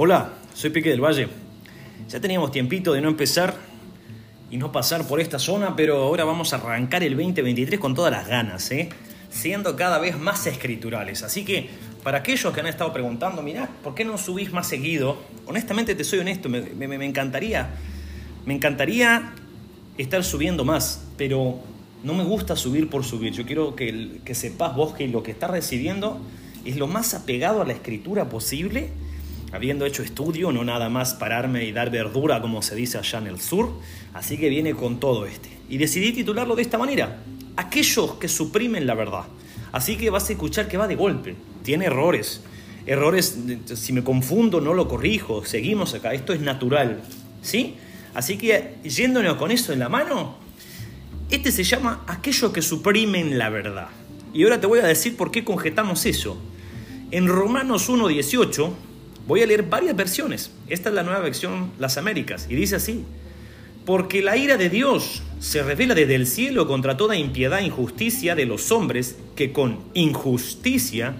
Hola, soy Pique del Valle. Ya teníamos tiempito de no empezar y no pasar por esta zona, pero ahora vamos a arrancar el 2023 con todas las ganas, ¿eh? siendo cada vez más escriturales. Así que para aquellos que han estado preguntando, mirá, ¿por qué no subís más seguido? Honestamente te soy honesto, me, encantaría, me encantaría estar subiendo más, pero no me gusta subir por subir. Yo quiero que, que sepas vos que lo que estás recibiendo es lo más apegado a la escritura posible, habiendo hecho estudio, no nada más pararme y dar verdura como se dice allá en el sur. Así que viene con todo este. Y decidí titularlo de esta manera, aquellos que suprimen la verdad. Así que vas a escuchar que va de golpe, tiene errores. Errores, si me confundo no lo corrijo, seguimos acá, esto es natural. ¿Sí? Así que yéndonos con eso en la mano, este se llama aquellos que suprimen la verdad. Y ahora te voy a decir por qué conjetamos eso. En Romanos 1.18 voy a leer varias versiones. Esta es la nueva versión Las Américas. Y dice así. Porque la ira de Dios se revela desde el cielo contra toda impiedad e injusticia de los hombres que con injusticia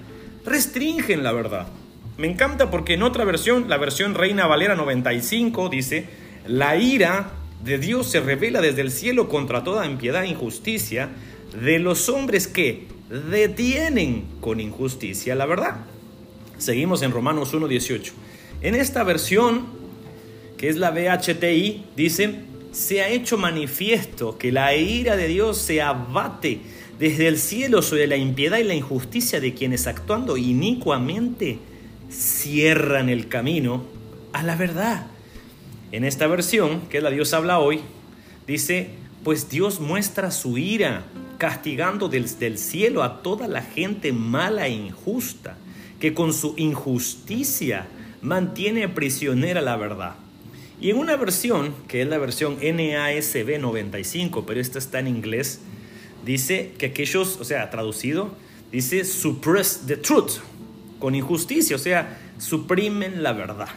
restringen la verdad. Me encanta porque en otra versión, la versión Reina Valera 95, dice, la ira de Dios se revela desde el cielo contra toda impiedad e injusticia de los hombres que detienen con injusticia la verdad. Seguimos en Romanos 1.18. En esta versión, que es la BHTI, dice, se ha hecho manifiesto que la ira de Dios se abate desde el cielo sobre la impiedad y la injusticia de quienes actuando inicuamente cierran el camino a la verdad. En esta versión, que es la Dios habla hoy, dice, pues Dios muestra su ira, castigando desde el cielo a toda la gente mala e injusta, que con su injusticia mantiene prisionera la verdad. Y en una versión, que es la versión NASB 95, pero esta está en inglés, dice que aquellos, o sea, traducido, dice suppress the truth, con injusticia, o sea, suprimen la verdad.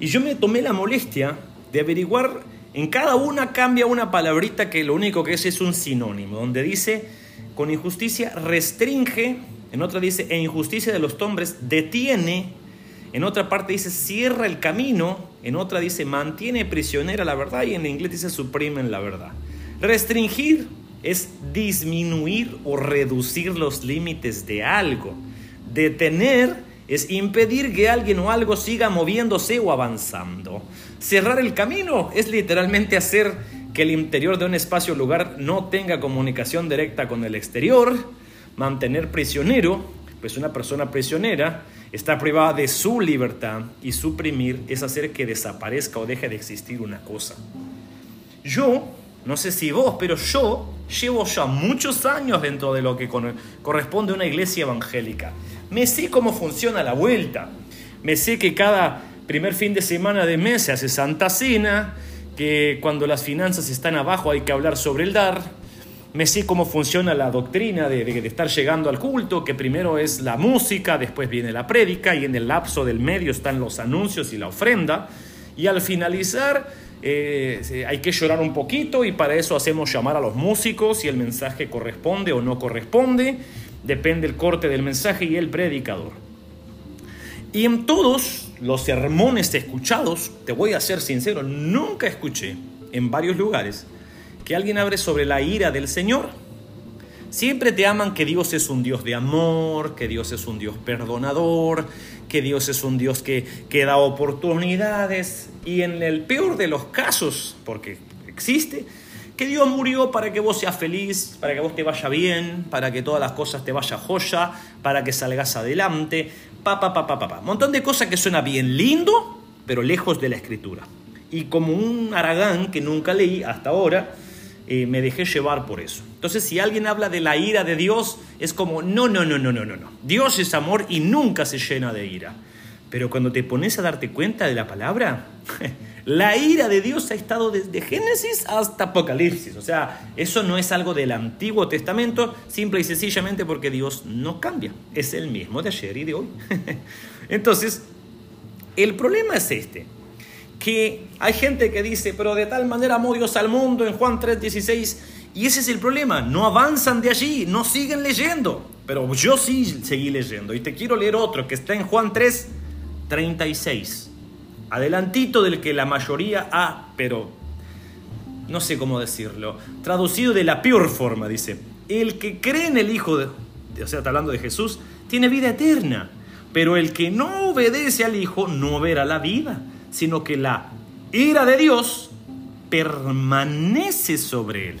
Y yo me tomé la molestia de averiguar, en cada una cambia una palabrita que lo único que es es un sinónimo, donde dice con injusticia restringe, en otra dice en injusticia de los hombres detiene, en otra parte dice cierra el camino, en otra dice mantiene prisionera la verdad y en inglés dice suprimen la verdad. Restringir es disminuir o reducir los límites de algo. Detener es impedir que alguien o algo siga moviéndose o avanzando. Cerrar el camino es literalmente hacer que el interior de un espacio o lugar no tenga comunicación directa con el exterior. Mantener prisionero, pues una persona prisionera está privada de su libertad y suprimir es hacer que desaparezca o deje de existir una cosa. Yo, no sé si vos, pero yo llevo ya muchos años dentro de lo que corresponde a una iglesia evangélica. Me sé cómo funciona la vuelta. Me sé que cada primer fin de semana de mes se hace Santa Cena, que cuando las finanzas están abajo hay que hablar sobre el dar. Me sé cómo funciona la doctrina de, de- estar llegando al culto, que primero es la música, después viene la prédica y en el lapso del medio están los anuncios y la ofrenda. Y al finalizar eh, hay que llorar un poquito y para eso hacemos llamar a los músicos si el mensaje corresponde o no corresponde. Depende el corte del mensaje y el predicador. Y en todos los sermones escuchados, te voy a ser sincero, nunca escuché en varios lugares que alguien hable sobre la ira del Señor. Siempre te aman que Dios es un Dios de amor, que Dios es un Dios perdonador, que Dios es un Dios que, que da oportunidades. Y en el peor de los casos, porque existe, que Dios murió para que vos seas feliz, para que vos te vaya bien, para que todas las cosas te vaya joya, para que salgas adelante, pa, pa, pa, pa, pa, pa. Montón de cosas que suena bien lindo, pero lejos de la escritura. Y como un aragán que nunca leí hasta ahora, eh, me dejé llevar por eso. Entonces, si alguien habla de la ira de Dios, es como, no, no, no, no, no, no, no. Dios es amor y nunca se llena de ira. Pero cuando te pones a darte cuenta de la palabra, la ira de Dios ha estado desde Génesis hasta Apocalipsis. O sea, eso no es algo del Antiguo Testamento, simple y sencillamente porque Dios no cambia. Es el mismo de ayer y de hoy. Entonces, el problema es este que hay gente que dice, pero de tal manera amó Dios al mundo en Juan 3:16, y ese es el problema, no avanzan de allí, no siguen leyendo, pero yo sí seguí leyendo, y te quiero leer otro que está en Juan 3:36. adelantito del que la mayoría ha, pero no sé cómo decirlo, traducido de la peor forma, dice, el que cree en el Hijo, de, o sea, está hablando de Jesús, tiene vida eterna, pero el que no obedece al Hijo no verá la vida, sino que la ira de Dios permanece sobre él.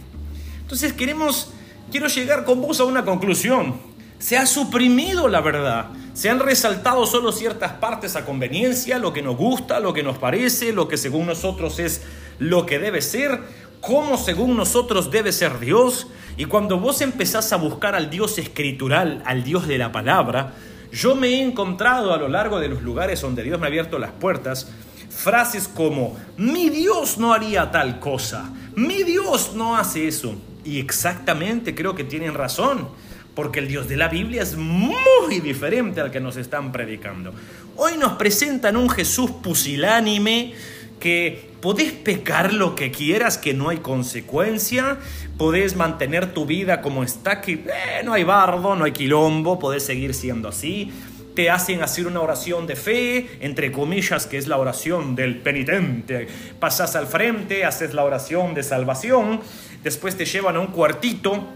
Entonces queremos, quiero llegar con vos a una conclusión. Se ha suprimido la verdad. Se han resaltado solo ciertas partes a conveniencia, lo que nos gusta, lo que nos parece, lo que según nosotros es lo que debe ser, cómo según nosotros debe ser Dios. Y cuando vos empezás a buscar al Dios escritural, al Dios de la palabra, yo me he encontrado a lo largo de los lugares donde Dios me ha abierto las puertas, frases como, mi Dios no haría tal cosa, mi Dios no hace eso. Y exactamente creo que tienen razón, porque el Dios de la Biblia es muy diferente al que nos están predicando. Hoy nos presentan un Jesús pusilánime que podés pecar lo que quieras, que no hay consecuencia, podés mantener tu vida como está, que eh, no hay bardo, no hay quilombo, podés seguir siendo así, te hacen hacer una oración de fe, entre comillas, que es la oración del penitente. Pasas al frente, haces la oración de salvación, después te llevan a un cuartito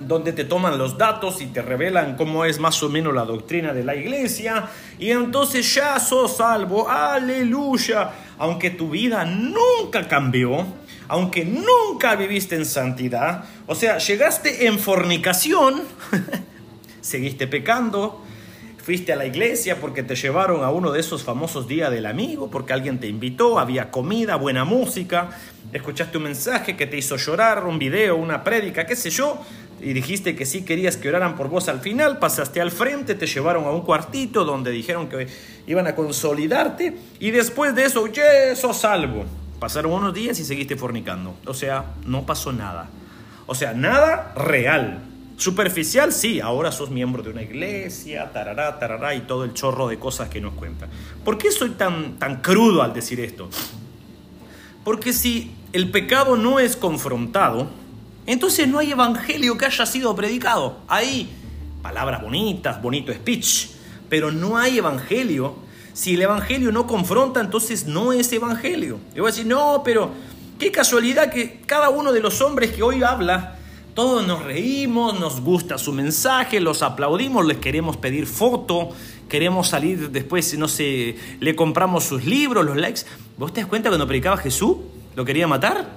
donde te toman los datos y te revelan cómo es más o menos la doctrina de la iglesia, y entonces ya sos salvo, aleluya, aunque tu vida nunca cambió, aunque nunca viviste en santidad, o sea, llegaste en fornicación, seguiste pecando, Fuiste a la iglesia porque te llevaron a uno de esos famosos días del amigo, porque alguien te invitó, había comida, buena música, escuchaste un mensaje que te hizo llorar, un video, una prédica, qué sé yo, y dijiste que sí querías que oraran por vos al final, pasaste al frente, te llevaron a un cuartito donde dijeron que iban a consolidarte, y después de eso, ¡ye, sos salvo! Pasaron unos días y seguiste fornicando. O sea, no pasó nada. O sea, nada real. Superficial, sí, ahora sos miembro de una iglesia, tarará, tarará, y todo el chorro de cosas que nos cuentan. ¿Por qué soy tan, tan crudo al decir esto? Porque si el pecado no es confrontado, entonces no hay evangelio que haya sido predicado. Hay palabras bonitas, bonito speech, pero no hay evangelio. Si el evangelio no confronta, entonces no es evangelio. Yo voy a decir, no, pero qué casualidad que cada uno de los hombres que hoy habla todos nos reímos, nos gusta su mensaje, los aplaudimos, les queremos pedir foto, queremos salir después, no sé, le compramos sus libros, los likes. ¿Vos te das cuenta cuando predicaba Jesús? ¿Lo quería matar?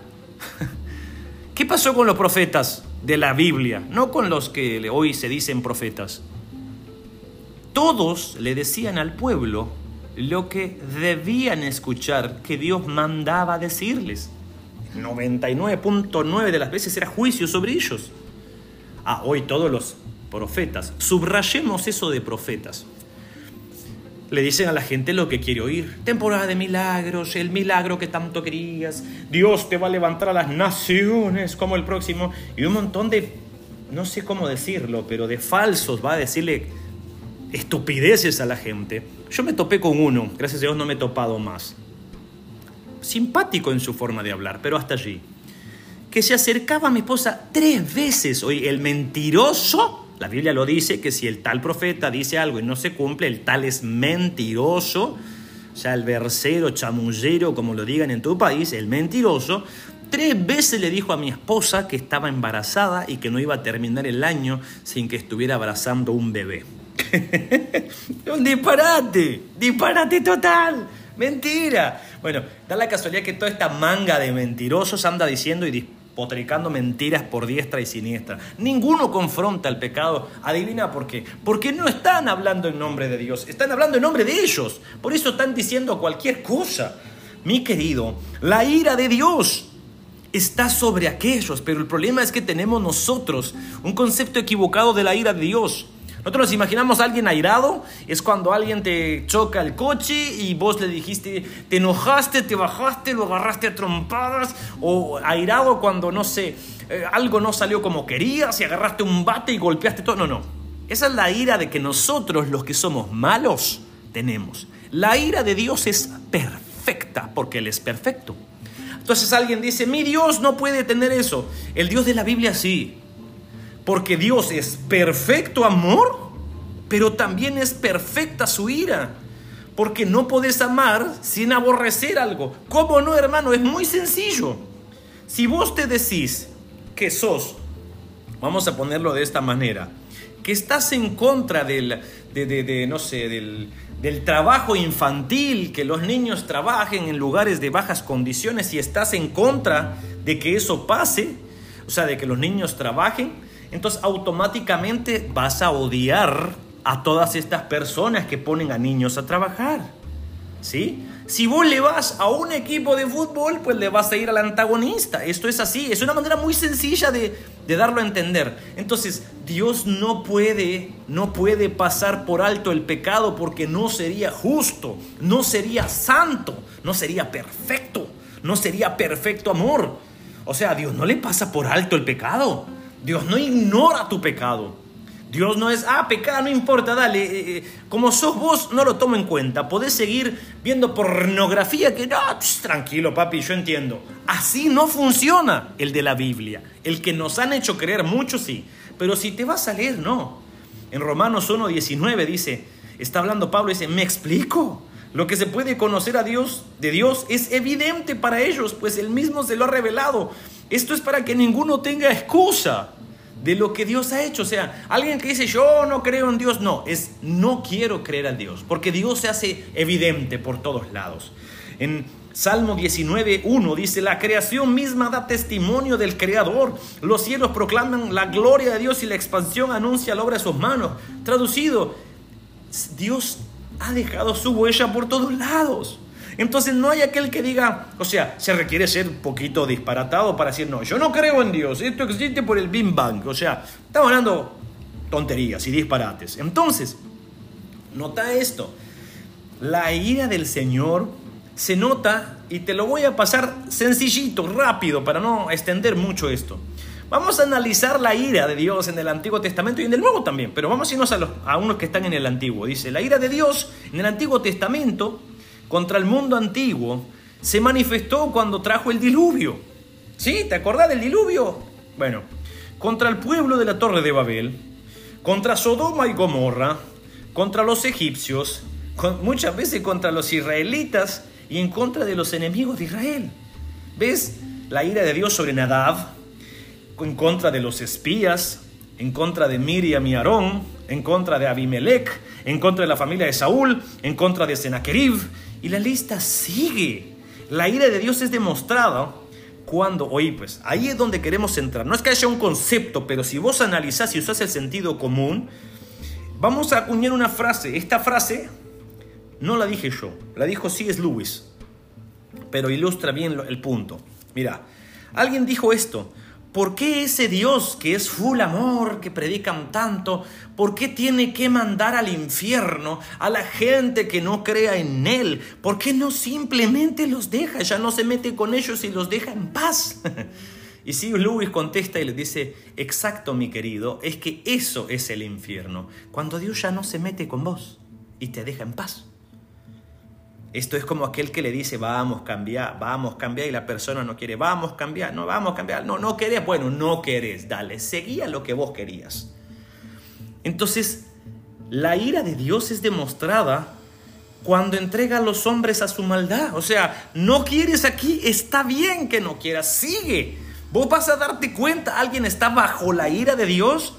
¿Qué pasó con los profetas de la Biblia? No con los que hoy se dicen profetas. Todos le decían al pueblo lo que debían escuchar que Dios mandaba decirles. 99.9 de las veces era juicio sobre ellos. Ah, hoy todos los profetas. Subrayemos eso de profetas. Le dicen a la gente lo que quiere oír. Temporada de milagros, el milagro que tanto querías. Dios te va a levantar a las naciones como el próximo. Y un montón de, no sé cómo decirlo, pero de falsos va a decirle estupideces a la gente. Yo me topé con uno, gracias a Dios no me he topado más simpático en su forma de hablar, pero hasta allí. Que se acercaba a mi esposa tres veces. Oye, el mentiroso, la Biblia lo dice, que si el tal profeta dice algo y no se cumple, el tal es mentiroso. O sea, el versero, chamullero, como lo digan en tu país, el mentiroso, tres veces le dijo a mi esposa que estaba embarazada y que no iba a terminar el año sin que estuviera abrazando un bebé. un disparate, disparate total. Mentira. Bueno, da la casualidad que toda esta manga de mentirosos anda diciendo y despotricando mentiras por diestra y siniestra. Ninguno confronta el pecado. Adivina por qué. Porque no están hablando en nombre de Dios, están hablando en nombre de ellos. Por eso están diciendo cualquier cosa. Mi querido, la ira de Dios está sobre aquellos, pero el problema es que tenemos nosotros un concepto equivocado de la ira de Dios. Nosotros nos imaginamos alguien airado, es cuando alguien te choca el coche y vos le dijiste, te enojaste, te bajaste, lo agarraste a trompadas, o airado cuando, no sé, eh, algo no salió como querías y agarraste un bate y golpeaste todo. No, no. Esa es la ira de que nosotros, los que somos malos, tenemos. La ira de Dios es perfecta porque Él es perfecto. Entonces alguien dice, mi Dios no puede tener eso. El Dios de la Biblia sí. Porque Dios es perfecto amor, pero también es perfecta su ira. Porque no podés amar sin aborrecer algo. ¿Cómo no, hermano? Es muy sencillo. Si vos te decís que sos, vamos a ponerlo de esta manera, que estás en contra del, de, no sé, del, del trabajo infantil, que los niños trabajen en lugares de bajas condiciones y estás en contra de que eso pase, o sea, de que los niños trabajen, entonces automáticamente vas a odiar a todas estas personas que ponen a niños a trabajar. ¿Sí? Si vos le vas a un equipo de fútbol, pues le vas a ir al antagonista. Esto es así, es una manera muy sencilla de, darlo a entender. Entonces, Dios no puede, no puede pasar por alto el pecado porque no sería justo, no sería santo, no sería perfecto, no sería perfecto amor. O sea, Dios no le pasa por alto el pecado. Dios no ignora tu pecado. Dios no es, ah, pecado, no importa, dale. Eh, eh, como sos vos, no lo tomo en cuenta. Podés seguir viendo pornografía que, no, tranquilo, papi, yo entiendo. Así no funciona el de la Biblia. El que nos han hecho creer mucho, sí. Pero si te vas a leer, no. En Romanos 1.19 dice, está hablando Pablo, dice, me explico. Lo que se puede conocer a Dios, de Dios, es evidente para ellos, pues Él mismo se lo ha revelado. Esto es para que ninguno tenga excusa de lo que Dios ha hecho. O sea, alguien que dice yo no creo en Dios, no, es no quiero creer en Dios, porque Dios se hace evidente por todos lados. En Salmo 19.1 dice, la creación misma da testimonio del Creador, los cielos proclaman la gloria de Dios y la expansión anuncia la obra de sus manos. Traducido, Dios ha dejado su huella por todos lados. Entonces no hay aquel que diga, o sea, se requiere ser un poquito disparatado para decir, no, yo no creo en Dios, esto existe por el Big Bang. O sea, estamos hablando tonterías y disparates. Entonces, nota esto, la ira del Señor se nota, y te lo voy a pasar sencillito, rápido, para no extender mucho esto. Vamos a analizar la ira de Dios en el Antiguo Testamento y en el Nuevo también, pero vamos a irnos a, los, a unos que están en el Antiguo. Dice, la ira de Dios en el Antiguo Testamento contra el mundo antiguo se manifestó cuando trajo el diluvio. ¿Sí? ¿Te acordás del diluvio? Bueno, contra el pueblo de la Torre de Babel, contra Sodoma y Gomorra, contra los egipcios, muchas veces contra los israelitas y en contra de los enemigos de Israel. ¿Ves la ira de Dios sobre Nadab? En contra de los espías, en contra de Miriam y Aarón, en contra de Abimelech, en contra de la familia de Saúl, en contra de Sennacherib, y la lista sigue. La ira de Dios es demostrada cuando, oye, pues ahí es donde queremos entrar. No es que haya un concepto, pero si vos analizás y usás el sentido común, vamos a acuñar una frase. Esta frase no la dije yo, la dijo C.S. Lewis, pero ilustra bien el punto. Mira, alguien dijo esto. ¿Por qué ese Dios que es full amor, que predican tanto, por qué tiene que mandar al infierno a la gente que no crea en Él? ¿Por qué no simplemente los deja, ya no se mete con ellos y los deja en paz? y si Lewis contesta y le dice, exacto mi querido, es que eso es el infierno, cuando Dios ya no se mete con vos y te deja en paz. Esto es como aquel que le dice, vamos, cambiar, vamos, cambiar, y la persona no quiere, vamos, cambiar, no, vamos, cambiar, no, no querés, bueno, no querés, dale, seguía lo que vos querías. Entonces, la ira de Dios es demostrada cuando entrega a los hombres a su maldad. O sea, no quieres aquí, está bien que no quieras, sigue. Vos vas a darte cuenta, alguien está bajo la ira de Dios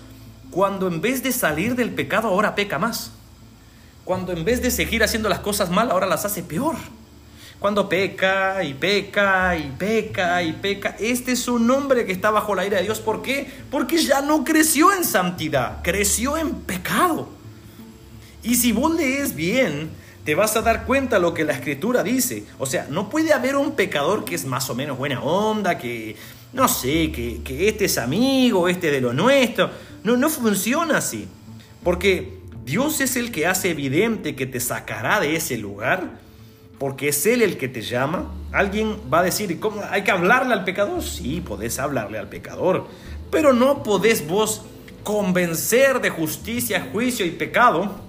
cuando en vez de salir del pecado ahora peca más. Cuando en vez de seguir haciendo las cosas mal, ahora las hace peor. Cuando peca y peca y peca y peca. Este es un hombre que está bajo la ira de Dios. ¿Por qué? Porque ya no creció en santidad, creció en pecado. Y si vos lees bien, te vas a dar cuenta lo que la escritura dice. O sea, no puede haber un pecador que es más o menos buena onda, que no sé, que, que este es amigo, este de lo nuestro. No, no funciona así. Porque Dios es el que hace evidente que te sacará de ese lugar, porque es Él el que te llama. Alguien va a decir, ¿cómo hay que hablarle al pecador? Sí, podés hablarle al pecador, pero no podés vos convencer de justicia, juicio y pecado,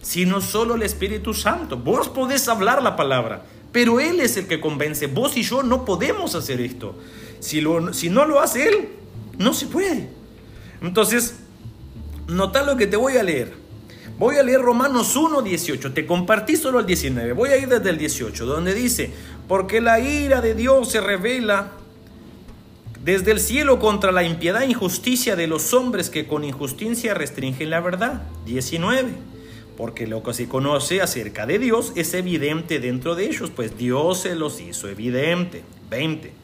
sino solo el Espíritu Santo. Vos podés hablar la palabra, pero Él es el que convence. Vos y yo no podemos hacer esto. Si, si no lo hace Él, no se puede. Entonces, nota lo que te voy a leer. Voy a leer Romanos 1, 18. Te compartí solo el 19. Voy a ir desde el 18, donde dice, porque la ira de Dios se revela desde el cielo contra la impiedad e injusticia de los hombres que con injusticia restringen la verdad. 19. Porque lo que se conoce acerca de Dios es evidente dentro de ellos, pues Dios se los hizo evidente. 20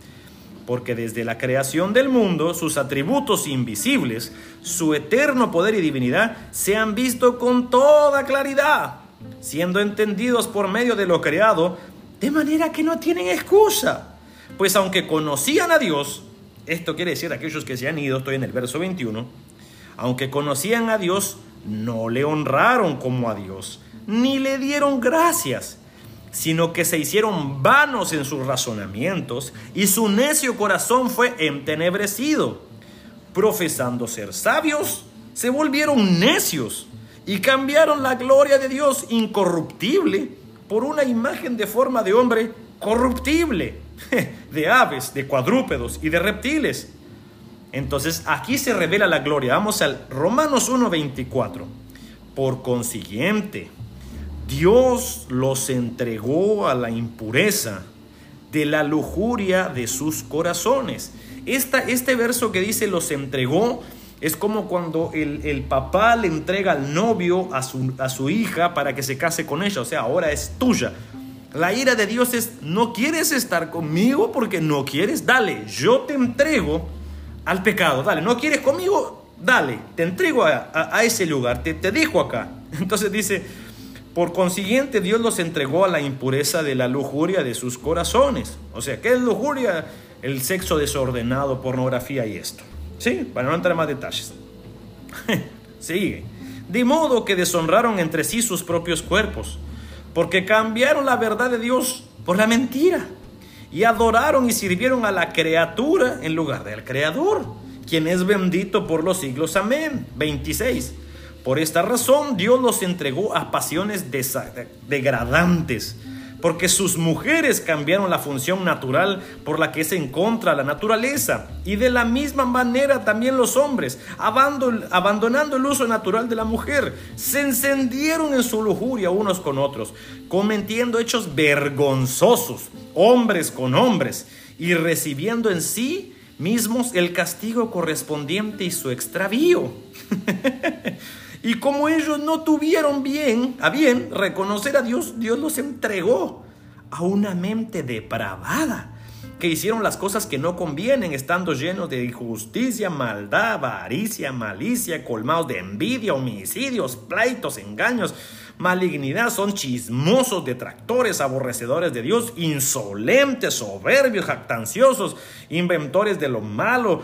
porque desde la creación del mundo sus atributos invisibles, su eterno poder y divinidad, se han visto con toda claridad, siendo entendidos por medio de lo creado, de manera que no tienen excusa. Pues aunque conocían a Dios, esto quiere decir aquellos que se han ido, estoy en el verso 21, aunque conocían a Dios, no le honraron como a Dios, ni le dieron gracias sino que se hicieron vanos en sus razonamientos y su necio corazón fue entenebrecido. Profesando ser sabios, se volvieron necios y cambiaron la gloria de Dios incorruptible por una imagen de forma de hombre corruptible, de aves, de cuadrúpedos y de reptiles. Entonces aquí se revela la gloria. Vamos al Romanos 1.24. Por consiguiente, Dios los entregó a la impureza de la lujuria de sus corazones. este verso que dice los entregó es como cuando el, papá le entrega al novio a su, a su hija para que se case con ella, o sea, ahora es tuya. La ira de Dios es, no quieres estar conmigo porque no quieres, dale, yo te entrego al pecado, dale, no quieres conmigo, dale, te entrego a, ese lugar, te, te dejo acá. Entonces dice, por consiguiente, Dios los entregó a la impureza de la lujuria de sus corazones. O sea, ¿qué es lujuria? El sexo desordenado, pornografía y esto. ¿Sí? Para no entrar en más detalles. Sigue. De modo que deshonraron entre sí sus propios cuerpos, porque cambiaron la verdad de Dios por la mentira, y adoraron y sirvieron a la criatura en lugar del Creador, quien es bendito por los siglos. Amén. 26. Por esta razón Dios los entregó a pasiones degradantes, porque sus mujeres cambiaron la función natural por la que se encontra la naturaleza. Y de la misma manera también los hombres, abandonando el uso natural de la mujer, se encendieron en su lujuria unos con otros, cometiendo hechos vergonzosos, hombres con hombres, y recibiendo en sí mismos el castigo correspondiente y su extravío. Y como ellos no tuvieron bien, a bien reconocer a Dios, Dios los entregó a una mente depravada, que hicieron las cosas que no convienen, estando llenos de injusticia, maldad, avaricia, malicia, colmados de envidia, homicidios, pleitos, engaños, malignidad, son chismosos, detractores, aborrecedores de Dios, insolentes, soberbios, jactanciosos, inventores de lo malo,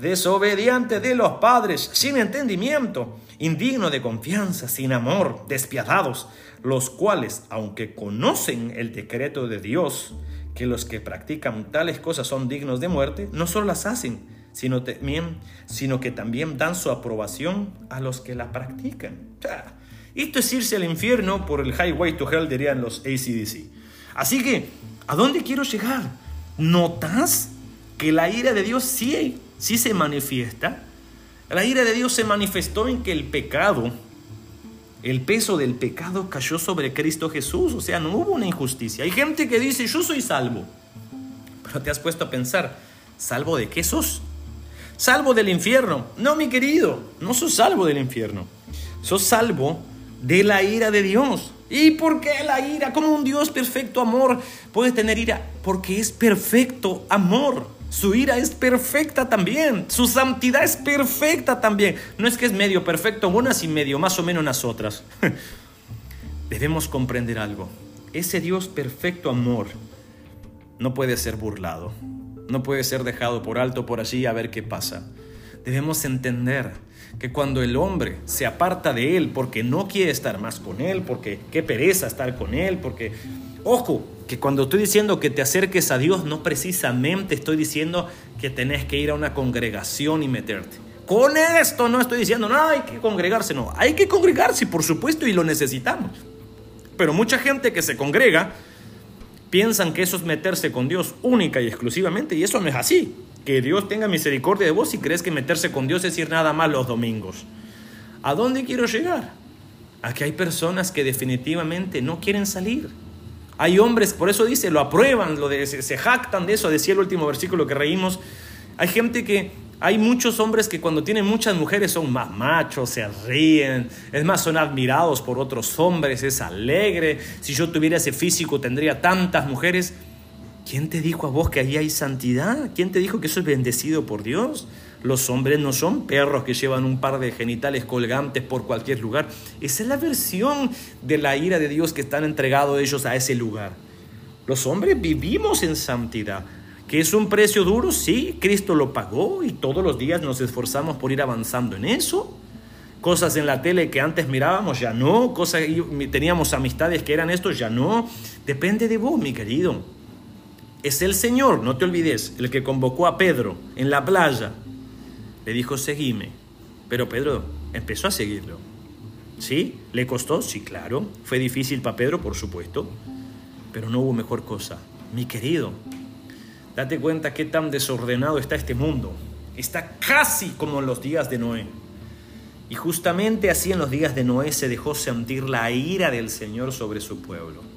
desobedientes de los padres, sin entendimiento indigno de confianza, sin amor, despiadados, los cuales, aunque conocen el decreto de Dios, que los que practican tales cosas son dignos de muerte, no solo las hacen, sino, también, sino que también dan su aprobación a los que la practican. esto es irse al infierno por el highway to hell, dirían los ACDC. Así que, ¿a dónde quiero llegar? ¿Notas que la ira de Dios sí, sí se manifiesta? La ira de Dios se manifestó en que el pecado, el peso del pecado cayó sobre Cristo Jesús, o sea, no hubo una injusticia. Hay gente que dice, yo soy salvo, pero te has puesto a pensar, ¿salvo de qué sos? Salvo del infierno. No, mi querido, no sos salvo del infierno. Sos salvo de la ira de Dios. ¿Y por qué la ira? ¿Cómo un Dios perfecto amor puede tener ira? Porque es perfecto amor. Su ira es perfecta también. Su santidad es perfecta también. No es que es medio perfecto unas y medio más o menos las otras. Debemos comprender algo. Ese Dios perfecto amor no puede ser burlado. No puede ser dejado por alto por allí a ver qué pasa. Debemos entender que cuando el hombre se aparta de él porque no quiere estar más con él, porque qué pereza estar con él, porque, ojo, que cuando estoy diciendo que te acerques a Dios, no precisamente estoy diciendo que tenés que ir a una congregación y meterte. Con esto no estoy diciendo, no, hay que congregarse, no, hay que congregarse, por supuesto, y lo necesitamos. Pero mucha gente que se congrega piensan que eso es meterse con Dios única y exclusivamente, y eso no es así. Que Dios tenga misericordia de vos si crees que meterse con Dios es ir nada más los domingos. ¿A dónde quiero llegar? Aquí hay personas que definitivamente no quieren salir. Hay hombres, por eso dice, lo aprueban, lo de, se, se jactan de eso, decía el último versículo que reímos. Hay gente que, hay muchos hombres que cuando tienen muchas mujeres son más machos, se ríen, es más, son admirados por otros hombres, es alegre. Si yo tuviera ese físico tendría tantas mujeres. ¿Quién te dijo a vos que ahí hay santidad? ¿Quién te dijo que eso es bendecido por Dios? Los hombres no son perros que llevan un par de genitales colgantes por cualquier lugar. Esa es la versión de la ira de Dios que están entregados ellos a ese lugar. Los hombres vivimos en santidad. ¿Que es un precio duro? Sí, Cristo lo pagó y todos los días nos esforzamos por ir avanzando en eso. Cosas en la tele que antes mirábamos, ya no. Cosas teníamos amistades que eran esto, ya no. Depende de vos, mi querido. Es el Señor, no te olvides, el que convocó a Pedro en la playa le dijo, seguime. Pero Pedro empezó a seguirlo. ¿Sí? ¿Le costó? Sí, claro. Fue difícil para Pedro, por supuesto. Pero no hubo mejor cosa. Mi querido, date cuenta qué tan desordenado está este mundo. Está casi como en los días de Noé. Y justamente así en los días de Noé se dejó sentir la ira del Señor sobre su pueblo.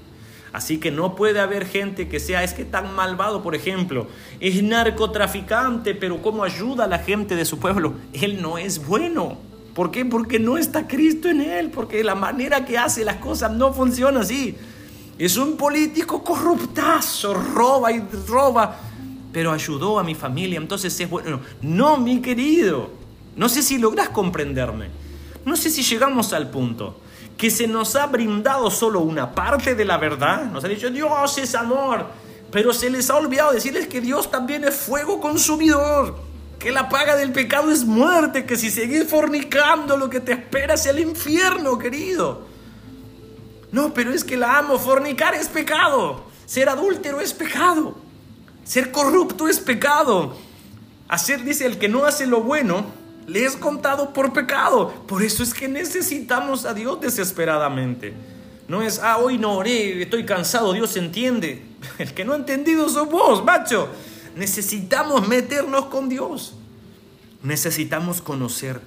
Así que no puede haber gente que sea, es que tan malvado, por ejemplo, es narcotraficante, pero ¿cómo ayuda a la gente de su pueblo? Él no es bueno. ¿Por qué? Porque no está Cristo en él, porque la manera que hace las cosas no funciona así. Es un político corruptazo, roba y roba, pero ayudó a mi familia, entonces es bueno. No, mi querido, no sé si logras comprenderme. No sé si llegamos al punto que se nos ha brindado solo una parte de la verdad. Nos ha dicho, Dios es amor, pero se les ha olvidado decirles que Dios también es fuego consumidor, que la paga del pecado es muerte, que si seguís fornicando lo que te espera es el infierno, querido. No, pero es que la amo, fornicar es pecado, ser adúltero es pecado, ser corrupto es pecado. Hacer, dice, el que no hace lo bueno, le es contado por pecado. Por eso es que necesitamos a Dios desesperadamente. No es, ah, hoy no oré, estoy cansado, Dios entiende. El que no ha entendido sos vos, macho. Necesitamos meternos con Dios. Necesitamos conocer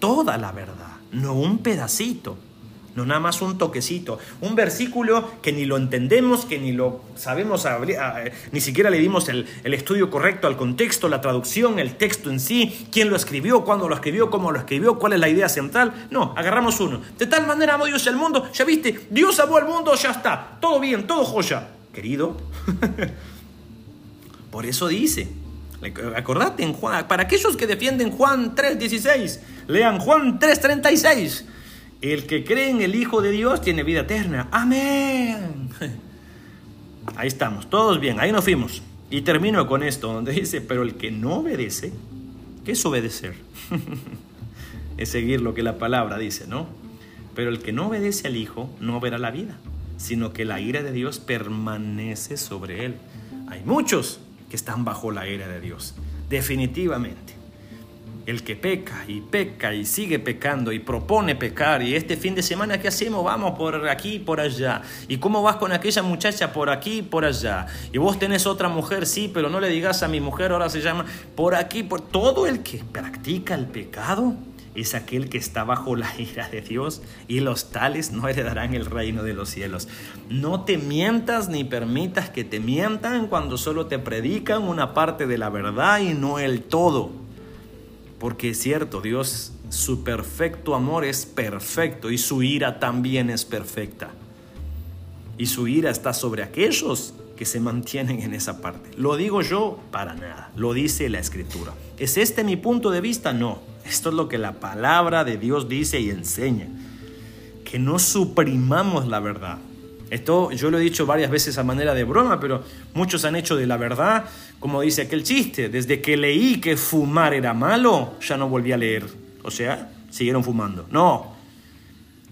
toda la verdad, no un pedacito no nada más un toquecito, un versículo que ni lo entendemos, que ni lo sabemos, ni siquiera le dimos el, estudio correcto al contexto, la traducción, el texto en sí, quién lo escribió, cuándo lo escribió, cómo lo escribió, cuál es la idea central. No, agarramos uno. De tal manera amó Dios al mundo, ya viste, Dios amó al mundo, ya está, todo bien, todo joya. Querido, por eso dice, acordate en Juan, para aquellos que defienden Juan 3.16, lean Juan 3.36. El que cree en el Hijo de Dios tiene vida eterna. Amén. Ahí estamos, todos bien, ahí nos fuimos. Y termino con esto, donde dice, pero el que no obedece, ¿qué es obedecer? es seguir lo que la palabra dice, ¿no? Pero el que no obedece al Hijo no verá la vida, sino que la ira de Dios permanece sobre él. Hay muchos que están bajo la ira de Dios, definitivamente el que peca y peca y sigue pecando y propone pecar y este fin de semana ¿qué hacemos? Vamos por aquí y por allá. ¿Y cómo vas con aquella muchacha por aquí y por allá? Y vos tenés otra mujer, sí, pero no le digas a mi mujer, ahora se llama por aquí, por todo el que practica el pecado es aquel que está bajo la ira de Dios y los tales no heredarán el reino de los cielos. No te mientas ni permitas que te mientan cuando solo te predican una parte de la verdad y no el todo. Porque es cierto, Dios, su perfecto amor es perfecto y su ira también es perfecta. Y su ira está sobre aquellos que se mantienen en esa parte. ¿Lo digo yo? Para nada. Lo dice la escritura. ¿Es este mi punto de vista? No. Esto es lo que la palabra de Dios dice y enseña. Que no suprimamos la verdad. Esto yo lo he dicho varias veces a manera de broma, pero muchos han hecho de la verdad, como dice aquel chiste, desde que leí que fumar era malo, ya no volví a leer. O sea, siguieron fumando. No.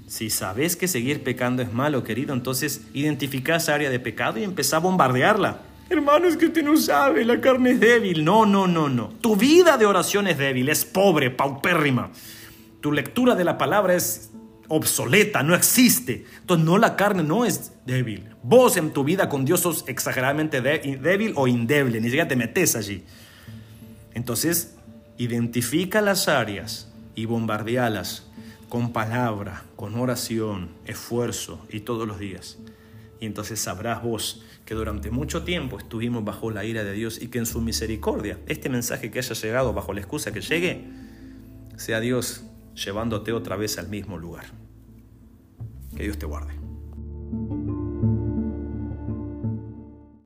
Si sabes que seguir pecando es malo, querido, entonces identifica esa área de pecado y empezá a bombardearla. Hermano, es que usted no sabe, la carne es débil. No, no, no, no. Tu vida de oración es débil, es pobre, paupérrima. Tu lectura de la palabra es obsoleta, no existe. Entonces, no, la carne no es débil. Vos en tu vida con Dios sos exageradamente débil o indeble, ni siquiera te metes allí. Entonces, identifica las áreas y bombardealas con palabra, con oración, esfuerzo y todos los días. Y entonces sabrás vos que durante mucho tiempo estuvimos bajo la ira de Dios y que en su misericordia, este mensaje que haya llegado bajo la excusa que llegue, sea Dios llevándote otra vez al mismo lugar. Que Dios te guarde.